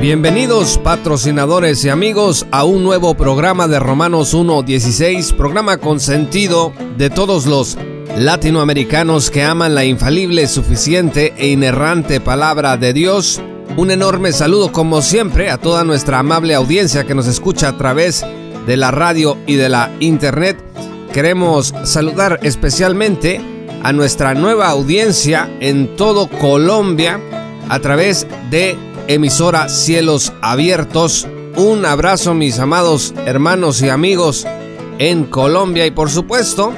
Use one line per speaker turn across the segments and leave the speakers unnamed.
Bienvenidos patrocinadores y amigos a un nuevo programa de Romanos 1.16, programa con sentido de todos los latinoamericanos que aman la infalible, suficiente e inerrante palabra de Dios. Un enorme saludo como siempre a toda nuestra amable audiencia que nos escucha a través de la radio y de la internet. Queremos saludar especialmente a nuestra nueva audiencia en todo Colombia a través de emisora Cielos Abiertos. Un abrazo mis amados hermanos y amigos en Colombia y por supuesto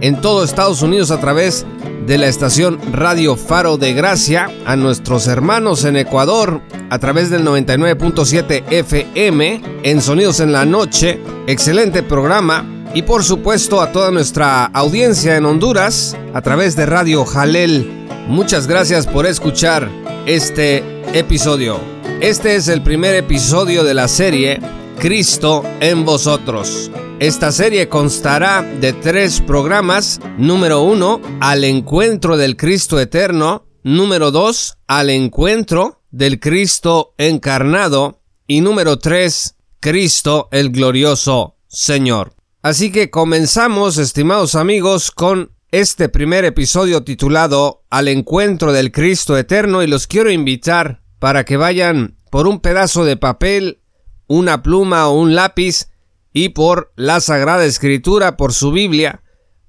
en todo Estados Unidos a través de la estación Radio Faro de Gracia, a nuestros hermanos en Ecuador a través del 99.7 FM, en Sonidos en la Noche, excelente programa, y por supuesto a toda nuestra audiencia en Honduras a través de Radio Jalel. Muchas gracias por escuchar este episodio. Este es el primer episodio de la serie Cristo en vosotros. Esta serie constará de tres programas. Número uno, al encuentro del Cristo eterno. Número dos, al encuentro del Cristo encarnado. Y número tres, Cristo el glorioso Señor. Así que comenzamos, estimados amigos, con este primer episodio titulado Al encuentro del Cristo eterno y los quiero invitar para que vayan por un pedazo de papel, una pluma o un lápiz y por la Sagrada Escritura, por su Biblia,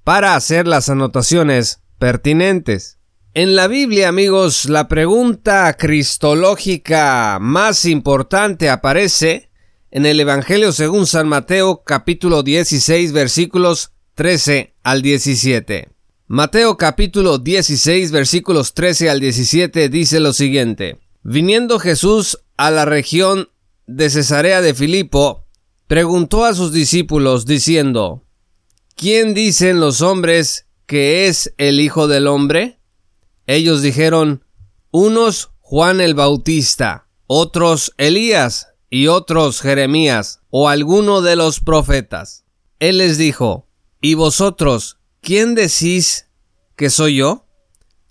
para hacer las anotaciones pertinentes. En la Biblia, amigos, la pregunta cristológica más importante aparece en el Evangelio según San Mateo capítulo 16 versículos 13 al 17. Mateo capítulo 16 versículos 13 al 17 dice lo siguiente. Viniendo Jesús a la región de Cesarea de Filipo, preguntó a sus discípulos diciendo, ¿Quién dicen los hombres que es el Hijo del Hombre? Ellos dijeron, unos Juan el Bautista, otros Elías y otros Jeremías o alguno de los profetas. Él les dijo, ¿y vosotros quién decís que soy yo?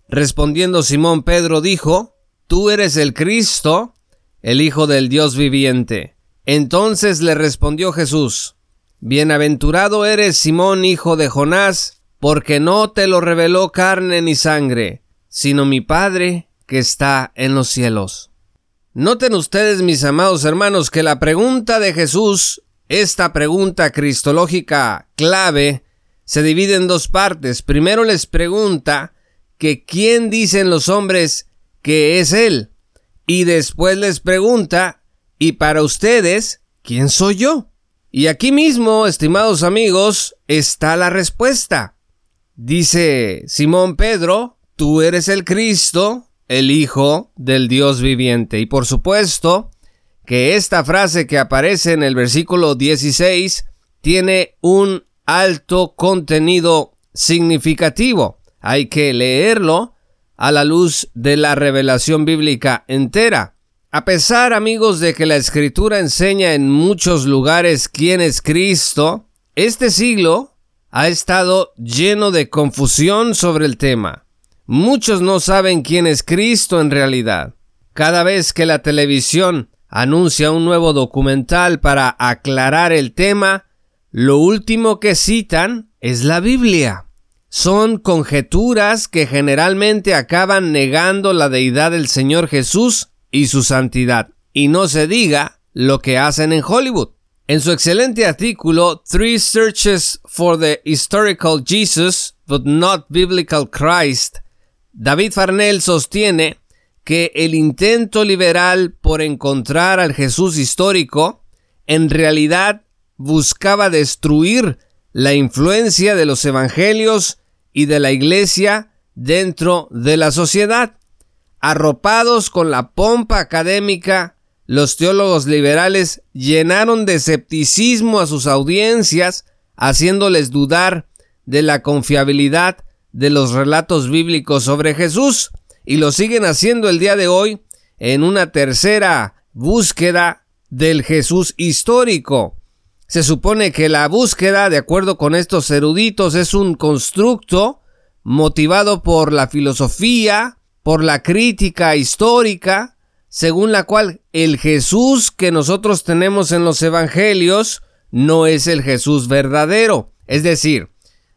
Respondiendo Simón Pedro dijo, Tú eres el Cristo, el Hijo del Dios viviente. Entonces le respondió Jesús, Bienaventurado eres Simón, hijo de Jonás, porque no te lo reveló carne ni sangre, sino mi Padre que está en los cielos. Noten ustedes, mis amados hermanos, que la pregunta de Jesús, esta pregunta cristológica clave, se divide en dos partes. Primero les pregunta que quién dicen los hombres que es Él. Y después les pregunta, ¿y para ustedes quién soy yo? Y aquí mismo, estimados amigos, está la respuesta. Dice Simón Pedro, tú eres el Cristo, el Hijo del Dios viviente. Y por supuesto que esta frase que aparece en el versículo 16 tiene un alto contenido significativo. Hay que leerlo a la luz de la revelación bíblica entera. A pesar, amigos, de que la escritura enseña en muchos lugares quién es Cristo, este siglo ha estado lleno de confusión sobre el tema. Muchos no saben quién es Cristo en realidad. Cada vez que la televisión anuncia un nuevo documental para aclarar el tema, lo último que citan es la Biblia son conjeturas que generalmente acaban negando la deidad del Señor Jesús y su santidad. Y no se diga lo que hacen en Hollywood. En su excelente artículo Three Searches for the Historical Jesus but Not Biblical Christ, David Farnell sostiene que el intento liberal por encontrar al Jesús histórico en realidad buscaba destruir la influencia de los evangelios y de la iglesia dentro de la sociedad. Arropados con la pompa académica, los teólogos liberales llenaron de escepticismo a sus audiencias haciéndoles dudar de la confiabilidad de los relatos bíblicos sobre Jesús y lo siguen haciendo el día de hoy en una tercera búsqueda del Jesús histórico. Se supone que la búsqueda, de acuerdo con estos eruditos, es un constructo motivado por la filosofía, por la crítica histórica, según la cual el Jesús que nosotros tenemos en los evangelios no es el Jesús verdadero. Es decir,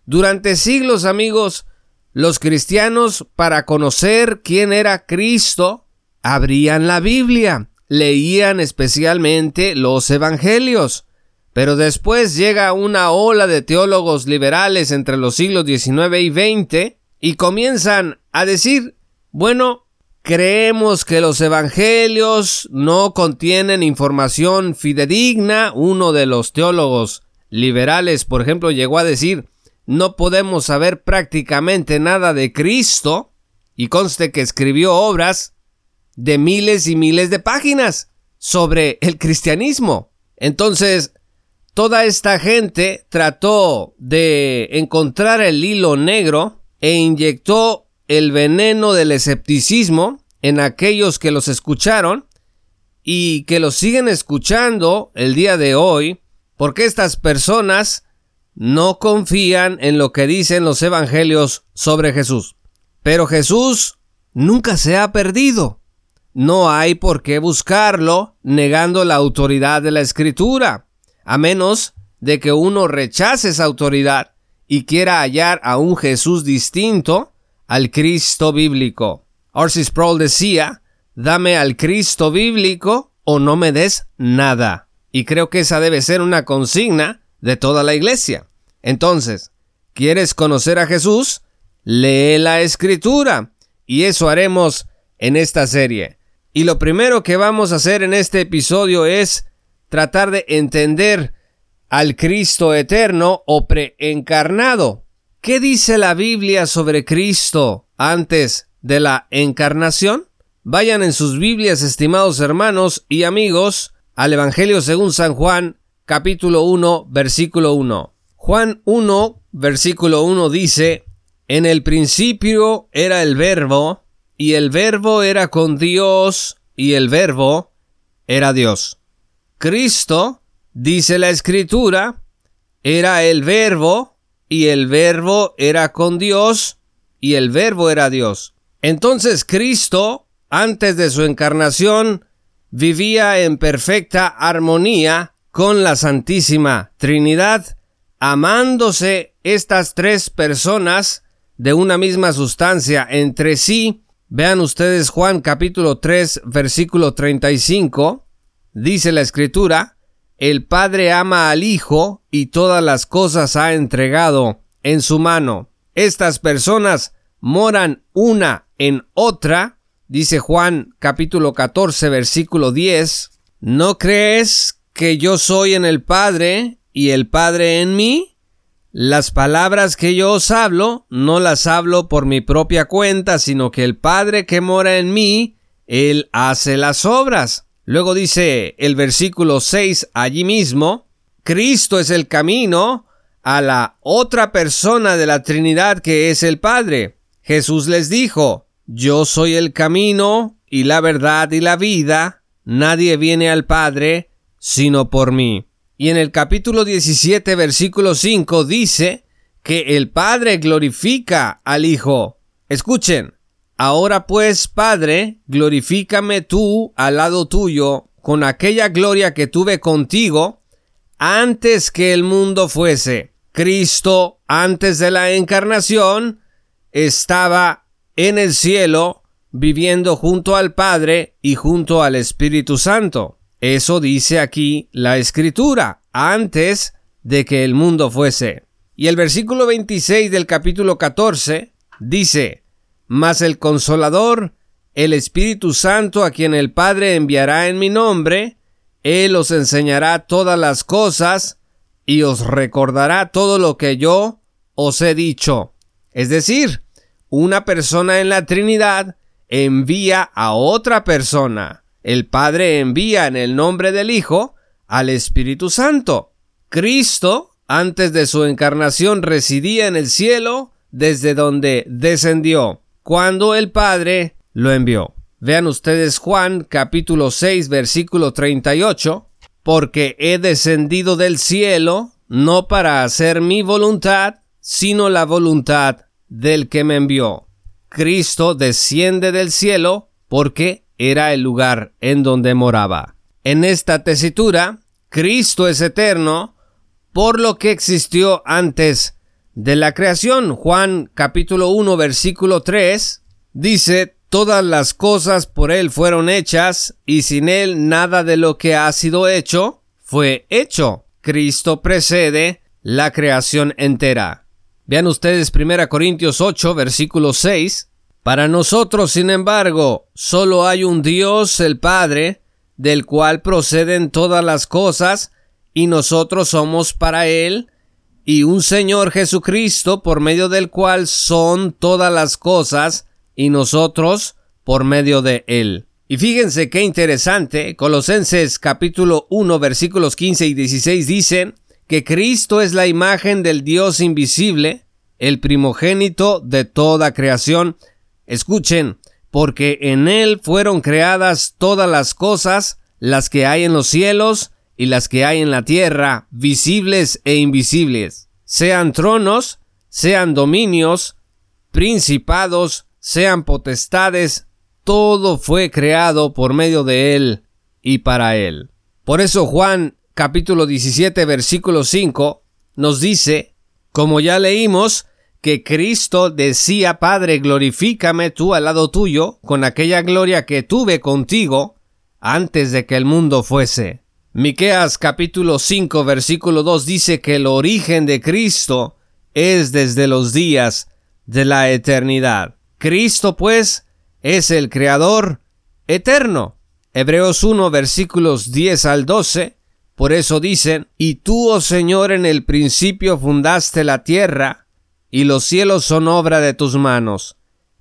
durante siglos, amigos, los cristianos, para conocer quién era Cristo, abrían la Biblia, leían especialmente los evangelios. Pero después llega una ola de teólogos liberales entre los siglos XIX y XX y comienzan a decir, bueno, creemos que los evangelios no contienen información fidedigna. Uno de los teólogos liberales, por ejemplo, llegó a decir, no podemos saber prácticamente nada de Cristo, y conste que escribió obras de miles y miles de páginas sobre el cristianismo. Entonces, toda esta gente trató de encontrar el hilo negro e inyectó el veneno del escepticismo en aquellos que los escucharon y que los siguen escuchando el día de hoy, porque estas personas no confían en lo que dicen los evangelios sobre Jesús. Pero Jesús nunca se ha perdido. No hay por qué buscarlo negando la autoridad de la escritura, a menos de que uno rechace esa autoridad y quiera hallar a un Jesús distinto al Cristo bíblico. Orsis Sproul decía, dame al Cristo bíblico o no me des nada. Y creo que esa debe ser una consigna de toda la iglesia. Entonces, ¿quieres conocer a Jesús? Lee la escritura. Y eso haremos en esta serie. Y lo primero que vamos a hacer en este episodio es tratar de entender al Cristo eterno o preencarnado. ¿Qué dice la Biblia sobre Cristo antes de la encarnación? Vayan en sus Biblias, estimados hermanos y amigos, al Evangelio según San Juan, capítulo 1, versículo 1. Juan 1, versículo 1 dice, En el principio era el verbo, y el verbo era con Dios, y el verbo era Dios. Cristo, dice la escritura, era el verbo, y el verbo era con Dios, y el verbo era Dios. Entonces Cristo, antes de su encarnación, vivía en perfecta armonía con la Santísima Trinidad, amándose estas tres personas de una misma sustancia entre sí. Vean ustedes Juan capítulo 3 versículo 35. Dice la escritura, el Padre ama al Hijo y todas las cosas ha entregado en su mano. Estas personas moran una en otra, dice Juan capítulo 14 versículo 10, ¿no crees que yo soy en el Padre y el Padre en mí? Las palabras que yo os hablo no las hablo por mi propia cuenta, sino que el Padre que mora en mí, Él hace las obras. Luego dice el versículo 6 allí mismo, Cristo es el camino a la otra persona de la Trinidad que es el Padre. Jesús les dijo, Yo soy el camino y la verdad y la vida, nadie viene al Padre sino por mí. Y en el capítulo 17, versículo 5 dice que el Padre glorifica al Hijo. Escuchen, ahora pues, Padre, glorifícame tú al lado tuyo con aquella gloria que tuve contigo antes que el mundo fuese. Cristo, antes de la encarnación, estaba en el cielo, viviendo junto al Padre y junto al Espíritu Santo. Eso dice aquí la escritura, antes de que el mundo fuese. Y el versículo 26 del capítulo 14 dice, Mas el consolador, el Espíritu Santo a quien el Padre enviará en mi nombre, Él os enseñará todas las cosas y os recordará todo lo que yo os he dicho. Es decir, una persona en la Trinidad envía a otra persona el Padre envía en el nombre del Hijo al Espíritu Santo. Cristo, antes de su encarnación residía en el cielo, desde donde descendió, cuando el Padre lo envió. Vean ustedes Juan capítulo 6 versículo 38, porque he descendido del cielo no para hacer mi voluntad, sino la voluntad del que me envió. Cristo desciende del cielo porque era el lugar en donde moraba. En esta tesitura, Cristo es eterno por lo que existió antes de la creación. Juan capítulo 1 versículo 3 dice, Todas las cosas por Él fueron hechas, y sin Él nada de lo que ha sido hecho fue hecho. Cristo precede la creación entera. Vean ustedes 1 Corintios 8, versículo 6. Para nosotros, sin embargo, solo hay un Dios, el Padre, del cual proceden todas las cosas, y nosotros somos para Él, y un Señor Jesucristo, por medio del cual son todas las cosas, y nosotros por medio de él. Y fíjense qué interesante, Colosenses capítulo 1 versículos 15 y 16 dicen que Cristo es la imagen del Dios invisible, el primogénito de toda creación. Escuchen, porque en él fueron creadas todas las cosas, las que hay en los cielos y las que hay en la tierra, visibles e invisibles, sean tronos, sean dominios, principados, sean potestades, todo fue creado por medio de Él y para Él. Por eso Juan capítulo 17 versículo 5 nos dice, como ya leímos, que Cristo decía, Padre, glorifícame tú al lado tuyo con aquella gloria que tuve contigo antes de que el mundo fuese. Miqueas capítulo 5 versículo 2 dice que el origen de Cristo es desde los días de la eternidad. Cristo, pues, es el Creador eterno. Hebreos 1 versículos 10 al 12, por eso dicen, Y tú, oh Señor, en el principio fundaste la tierra, y los cielos son obra de tus manos.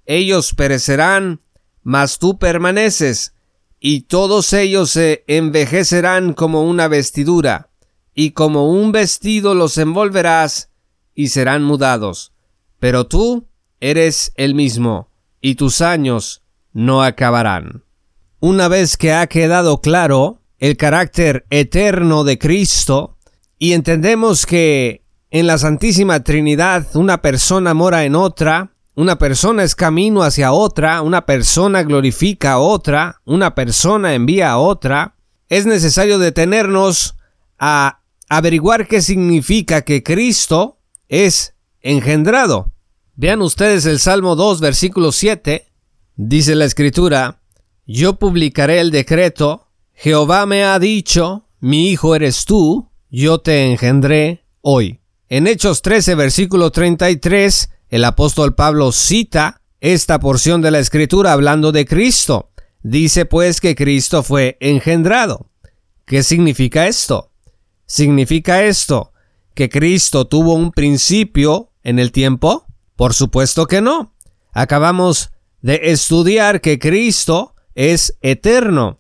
Ellos perecerán, mas tú permaneces, y todos ellos se envejecerán como una vestidura, y como un vestido los envolverás, y serán mudados. Pero tú eres el mismo, y tus años no acabarán. Una vez que ha quedado claro el carácter eterno de Cristo, y entendemos que en la Santísima Trinidad una persona mora en otra, una persona es camino hacia otra, una persona glorifica a otra, una persona envía a otra, es necesario detenernos a averiguar qué significa que Cristo es engendrado. Vean ustedes el Salmo 2, versículo 7. Dice la escritura, Yo publicaré el decreto, Jehová me ha dicho, mi hijo eres tú, yo te engendré hoy. En Hechos 13, versículo 33, el apóstol Pablo cita esta porción de la escritura hablando de Cristo. Dice pues que Cristo fue engendrado. ¿Qué significa esto? Significa esto que Cristo tuvo un principio en el tiempo, por supuesto que no. Acabamos de estudiar que Cristo es eterno.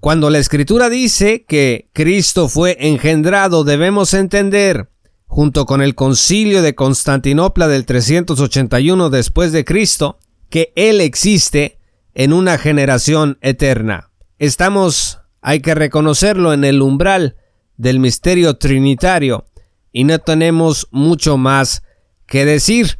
Cuando la escritura dice que Cristo fue engendrado, debemos entender, junto con el concilio de Constantinopla del 381 después de Cristo, que Él existe en una generación eterna. Estamos, hay que reconocerlo, en el umbral del misterio trinitario y no tenemos mucho más que decir.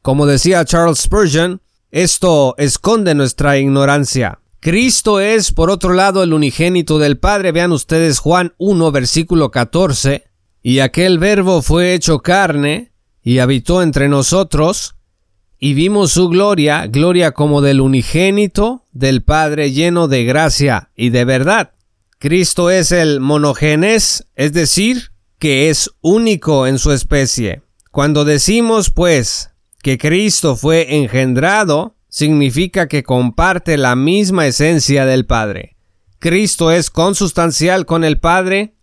Como decía Charles Spurgeon, esto esconde nuestra ignorancia. Cristo es, por otro lado, el unigénito del Padre. Vean ustedes Juan 1, versículo 14. Y aquel verbo fue hecho carne y habitó entre nosotros, y vimos su gloria, gloria como del unigénito del Padre lleno de gracia y de verdad. Cristo es el monogenes, es decir, que es único en su especie. Cuando decimos, pues, que Cristo fue engendrado significa que comparte la misma esencia del Padre. Cristo es consustancial con el Padre,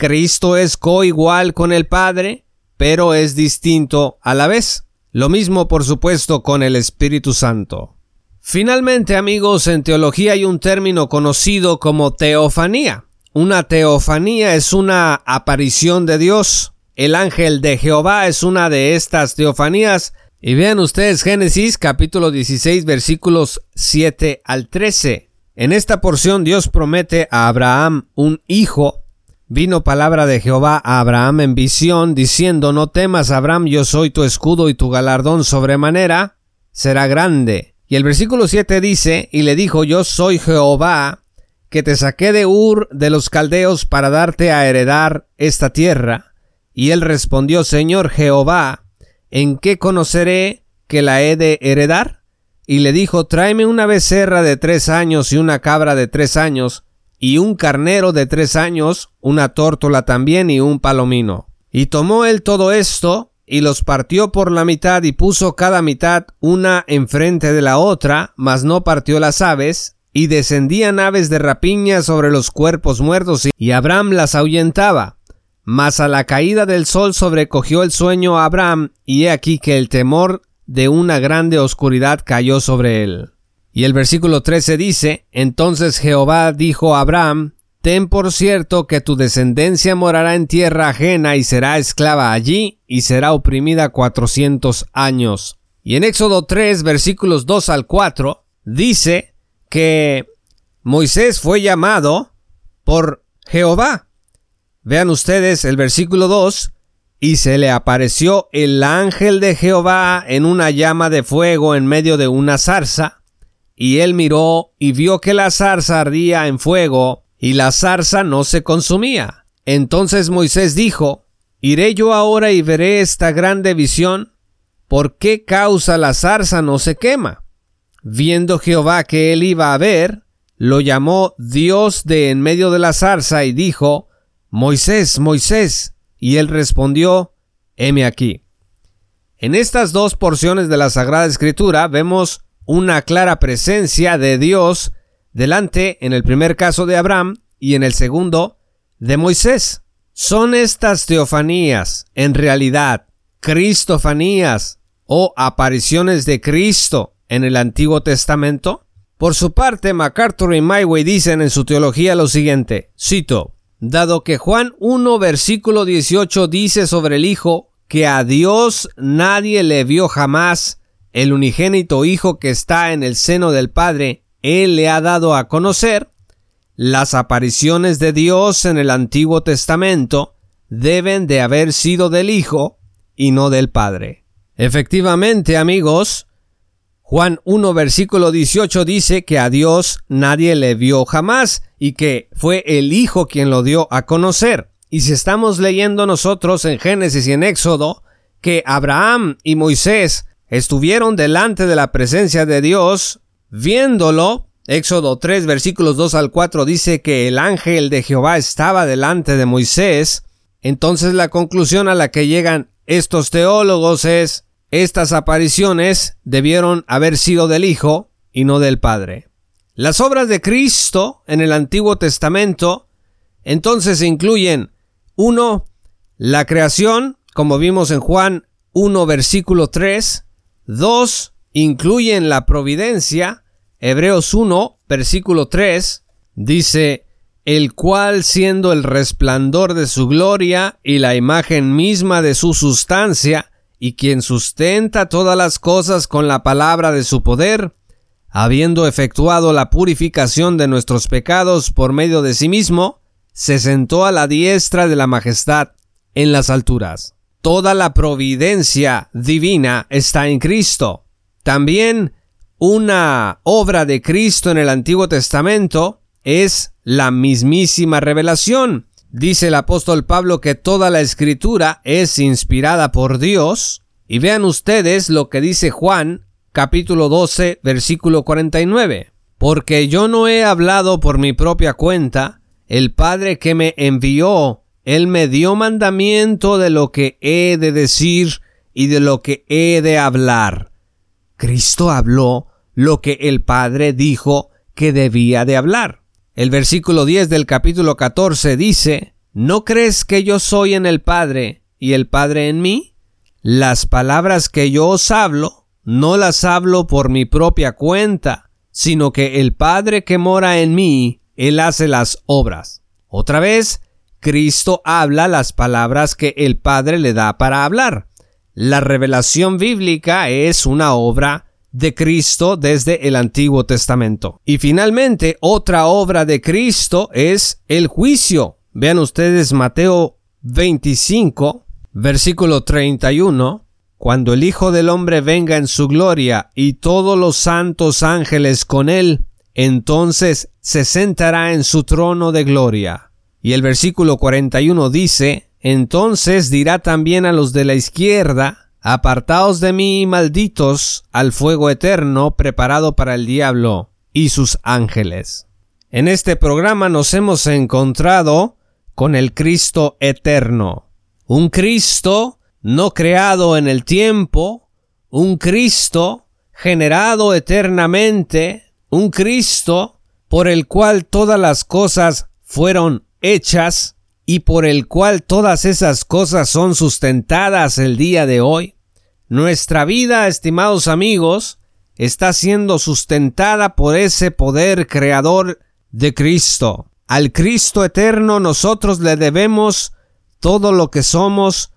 Cristo es coigual con el Padre, pero es distinto a la vez. Lo mismo, por supuesto, con el Espíritu Santo. Finalmente, amigos, en teología hay un término conocido como teofanía. Una teofanía es una aparición de Dios. el ángel de Jehová es una de estas teofanías. Y vean ustedes Génesis capítulo 16 versículos 7 al 13. En esta porción Dios promete a Abraham un hijo. Vino palabra de Jehová a Abraham en visión, diciendo, No temas, Abraham, yo soy tu escudo y tu galardón sobremanera será grande. Y el versículo 7 dice, Y le dijo, Yo soy Jehová, que te saqué de Ur de los caldeos para darte a heredar esta tierra. Y él respondió, Señor Jehová, ¿en qué conoceré que la he de heredar? Y le dijo, tráeme una becerra de tres años y una cabra de tres años, y un carnero de tres años, una tórtola también y un palomino. Y tomó él todo esto, y los partió por la mitad y puso cada mitad una enfrente de la otra, mas no partió las aves, y descendían aves de rapiña sobre los cuerpos muertos, y Abraham las ahuyentaba. Mas a la caída del sol sobrecogió el sueño a Abraham, y he aquí que el temor de una grande oscuridad cayó sobre él. Y el versículo 13 dice, Entonces Jehová dijo a Abraham, Ten por cierto que tu descendencia morará en tierra ajena y será esclava allí y será oprimida cuatrocientos años. Y en Éxodo 3 versículos 2 al 4 dice, que Moisés fue llamado por Jehová. Vean ustedes el versículo 2, y se le apareció el ángel de Jehová en una llama de fuego en medio de una zarza, y él miró y vio que la zarza ardía en fuego, y la zarza no se consumía. Entonces Moisés dijo, ¿Iré yo ahora y veré esta grande visión? ¿Por qué causa la zarza no se quema? Viendo Jehová que él iba a ver, lo llamó Dios de en medio de la zarza y dijo, Moisés, Moisés. Y él respondió, heme aquí. En estas dos porciones de la Sagrada Escritura vemos una clara presencia de Dios delante, en el primer caso de Abraham y en el segundo de Moisés. Son estas teofanías, en realidad, cristofanías o apariciones de Cristo en el Antiguo Testamento? Por su parte, MacArthur y Myway dicen en su teología lo siguiente, cito, Dado que Juan 1 versículo 18 dice sobre el Hijo que a Dios nadie le vio jamás, el unigénito Hijo que está en el seno del Padre, Él le ha dado a conocer, las apariciones de Dios en el Antiguo Testamento deben de haber sido del Hijo y no del Padre. Efectivamente, amigos, Juan 1 versículo 18 dice que a Dios nadie le vio jamás y que fue el Hijo quien lo dio a conocer. Y si estamos leyendo nosotros en Génesis y en Éxodo que Abraham y Moisés estuvieron delante de la presencia de Dios, viéndolo, Éxodo 3 versículos 2 al 4 dice que el ángel de Jehová estaba delante de Moisés, entonces la conclusión a la que llegan estos teólogos es estas apariciones debieron haber sido del Hijo y no del Padre. Las obras de Cristo en el Antiguo Testamento entonces incluyen 1. La creación, como vimos en Juan 1 versículo 3. 2. Incluyen la providencia. Hebreos 1 versículo 3 dice, el cual siendo el resplandor de su gloria y la imagen misma de su sustancia, y quien sustenta todas las cosas con la palabra de su poder, habiendo efectuado la purificación de nuestros pecados por medio de sí mismo, se sentó a la diestra de la majestad en las alturas. Toda la providencia divina está en Cristo. También una obra de Cristo en el Antiguo Testamento es la mismísima revelación, Dice el apóstol Pablo que toda la escritura es inspirada por Dios. Y vean ustedes lo que dice Juan capítulo 12 versículo 49. Porque yo no he hablado por mi propia cuenta, el Padre que me envió, Él me dio mandamiento de lo que he de decir y de lo que he de hablar. Cristo habló lo que el Padre dijo que debía de hablar. El versículo 10 del capítulo 14 dice, ¿No crees que yo soy en el Padre y el Padre en mí? Las palabras que yo os hablo, no las hablo por mi propia cuenta, sino que el Padre que mora en mí, Él hace las obras. Otra vez, Cristo habla las palabras que el Padre le da para hablar. La revelación bíblica es una obra de Cristo desde el Antiguo Testamento. Y finalmente, otra obra de Cristo es el juicio. Vean ustedes Mateo 25, versículo 31. Cuando el Hijo del Hombre venga en su gloria y todos los santos ángeles con él, entonces se sentará en su trono de gloria. Y el versículo 41 dice, entonces dirá también a los de la izquierda, Apartaos de mí, malditos, al fuego eterno preparado para el diablo y sus ángeles. En este programa nos hemos encontrado con el Cristo eterno, un Cristo no creado en el tiempo, un Cristo generado eternamente, un Cristo por el cual todas las cosas fueron hechas y por el cual todas esas cosas son sustentadas el día de hoy. Nuestra vida, estimados amigos, está siendo sustentada por ese poder creador de Cristo. Al Cristo eterno nosotros le debemos todo lo que somos.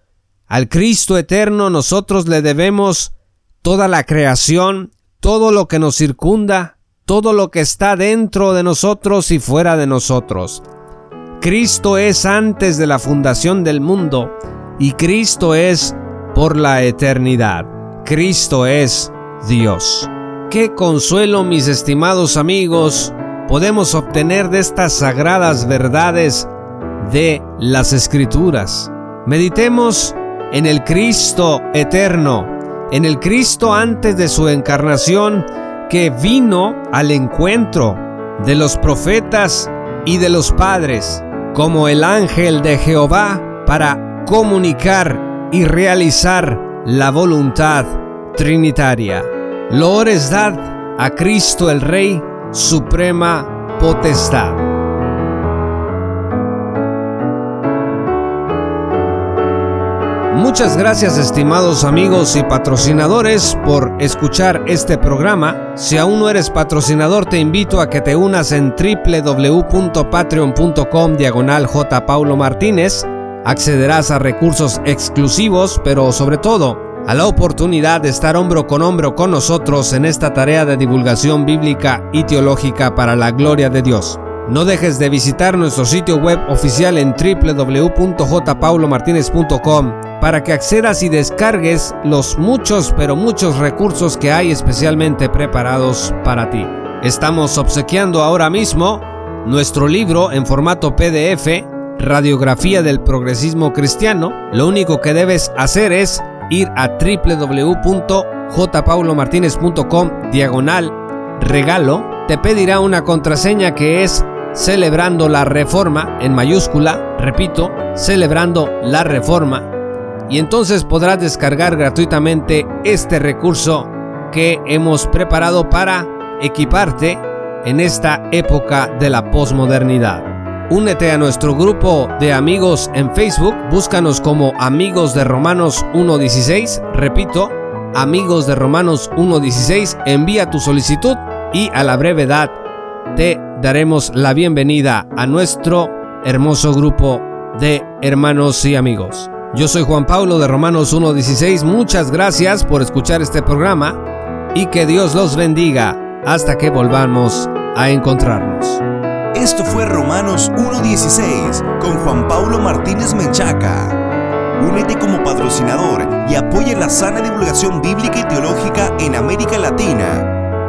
Al Cristo eterno nosotros le debemos toda la creación, todo lo que nos circunda, todo lo que está dentro de nosotros y fuera de nosotros. Cristo es antes de la fundación del mundo y Cristo es por la eternidad. Cristo es Dios. Qué consuelo, mis estimados amigos, podemos obtener de estas sagradas verdades de las Escrituras. Meditemos en el Cristo eterno, en el Cristo antes de su encarnación que vino al encuentro de los profetas y de los padres como el ángel de Jehová para comunicar y realizar la voluntad trinitaria. Loores dad a Cristo el Rey, suprema potestad. Muchas gracias estimados amigos y patrocinadores por escuchar este programa. Si aún no eres patrocinador te invito a que te unas en www.patreon.com diagonal J. Paulo Martínez. Accederás a recursos exclusivos, pero sobre todo a la oportunidad de estar hombro con hombro con nosotros en esta tarea de divulgación bíblica y teológica para la gloria de Dios. No dejes de visitar nuestro sitio web oficial en www.jpaulomartinez.com para que accedas y descargues los muchos pero muchos recursos que hay especialmente preparados para ti. Estamos obsequiando ahora mismo nuestro libro en formato PDF, Radiografía del Progresismo Cristiano. Lo único que debes hacer es ir a www.jpaulomartinez.com diagonal regalo. Te pedirá una contraseña que es celebrando la reforma en mayúscula, repito, celebrando la reforma, y entonces podrás descargar gratuitamente este recurso que hemos preparado para equiparte en esta época de la posmodernidad. Únete a nuestro grupo de amigos en Facebook, búscanos como Amigos de Romanos 1.16, repito, Amigos de Romanos 1.16, envía tu solicitud y a la brevedad te daremos la bienvenida a nuestro hermoso grupo de hermanos y amigos. Yo soy Juan Pablo de Romanos 1.16, muchas gracias por escuchar este programa y que Dios los bendiga hasta que volvamos a encontrarnos.
Esto fue Romanos 1.16 con Juan Pablo Martínez Menchaca. Únete como patrocinador y apoya la sana divulgación bíblica y teológica en América Latina